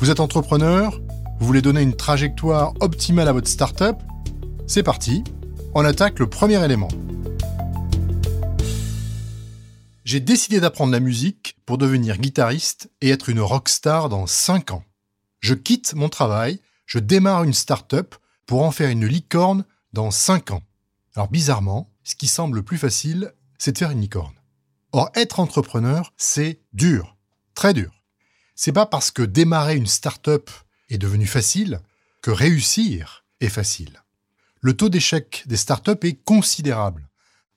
Vous êtes entrepreneur Vous voulez donner une trajectoire optimale à votre startup C'est parti, on attaque le premier élément. J'ai décidé d'apprendre la musique pour devenir guitariste et être une rockstar dans 5 ans. Je quitte mon travail, je démarre une startup pour en faire une licorne dans 5 ans. Alors bizarrement, ce qui semble le plus facile, c'est de faire une licorne. Or, être entrepreneur, c'est dur, très dur c'est pas parce que démarrer une start-up est devenu facile que réussir est facile. Le taux d'échec des start-up est considérable.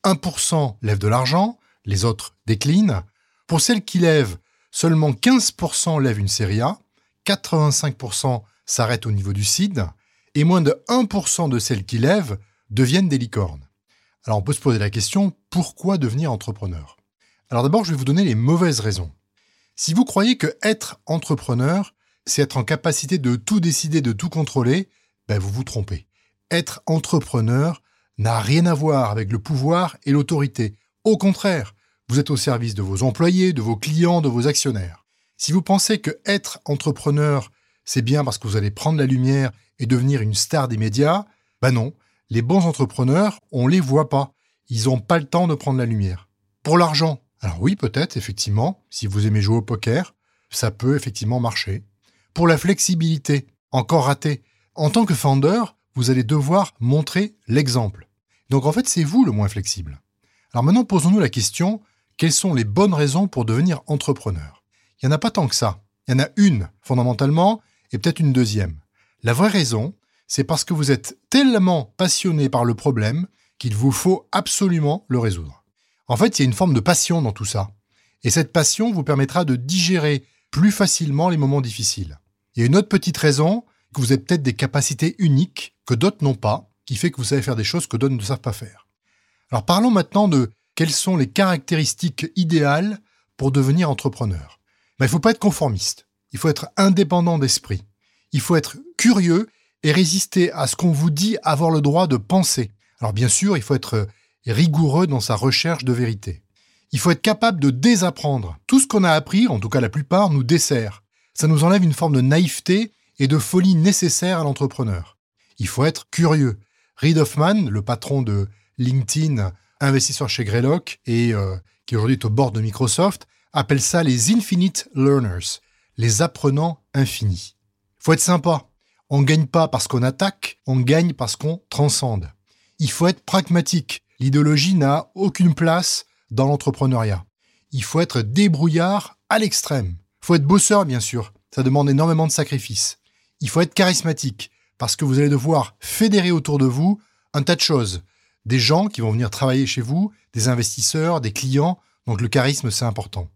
1% lève de l'argent, les autres déclinent. Pour celles qui lèvent, seulement 15% lèvent une série A, 85% s'arrêtent au niveau du CID, et moins de 1% de celles qui lèvent deviennent des licornes. Alors on peut se poser la question, pourquoi devenir entrepreneur? Alors d'abord, je vais vous donner les mauvaises raisons. Si vous croyez que être entrepreneur, c'est être en capacité de tout décider, de tout contrôler, ben vous vous trompez. Être entrepreneur n'a rien à voir avec le pouvoir et l'autorité. Au contraire, vous êtes au service de vos employés, de vos clients, de vos actionnaires. Si vous pensez que être entrepreneur, c'est bien parce que vous allez prendre la lumière et devenir une star des médias, ben non, les bons entrepreneurs, on les voit pas. Ils n'ont pas le temps de prendre la lumière. Pour l'argent, alors oui, peut-être, effectivement, si vous aimez jouer au poker, ça peut effectivement marcher. Pour la flexibilité, encore raté. En tant que founder, vous allez devoir montrer l'exemple. Donc en fait, c'est vous le moins flexible. Alors maintenant, posons-nous la question, quelles sont les bonnes raisons pour devenir entrepreneur? Il n'y en a pas tant que ça. Il y en a une, fondamentalement, et peut-être une deuxième. La vraie raison, c'est parce que vous êtes tellement passionné par le problème qu'il vous faut absolument le résoudre. En fait, il y a une forme de passion dans tout ça. Et cette passion vous permettra de digérer plus facilement les moments difficiles. Il y a une autre petite raison, que vous avez peut-être des capacités uniques que d'autres n'ont pas, qui fait que vous savez faire des choses que d'autres ne savent pas faire. Alors parlons maintenant de quelles sont les caractéristiques idéales pour devenir entrepreneur. Mais il ne faut pas être conformiste. Il faut être indépendant d'esprit. Il faut être curieux et résister à ce qu'on vous dit avoir le droit de penser. Alors bien sûr, il faut être rigoureux dans sa recherche de vérité. Il faut être capable de désapprendre. Tout ce qu'on a appris, en tout cas la plupart, nous dessert. Ça nous enlève une forme de naïveté et de folie nécessaire à l'entrepreneur. Il faut être curieux. Reid Hoffman, le patron de LinkedIn, investisseur chez Greylock et euh, qui aujourd'hui est au bord de Microsoft, appelle ça les infinite learners, les apprenants infinis. Il faut être sympa. On ne gagne pas parce qu'on attaque, on gagne parce qu'on transcende. Il faut être pragmatique. L'idéologie n'a aucune place dans l'entrepreneuriat. Il faut être débrouillard à l'extrême. Il faut être bosseur, bien sûr. Ça demande énormément de sacrifices. Il faut être charismatique, parce que vous allez devoir fédérer autour de vous un tas de choses. Des gens qui vont venir travailler chez vous, des investisseurs, des clients. Donc le charisme, c'est important.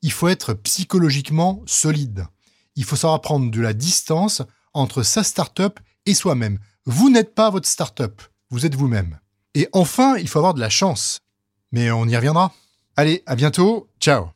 Il faut être psychologiquement solide. Il faut savoir prendre de la distance entre sa start-up et soi-même. Vous n'êtes pas votre start-up, vous êtes vous-même. Et enfin, il faut avoir de la chance. Mais on y reviendra. Allez, à bientôt. Ciao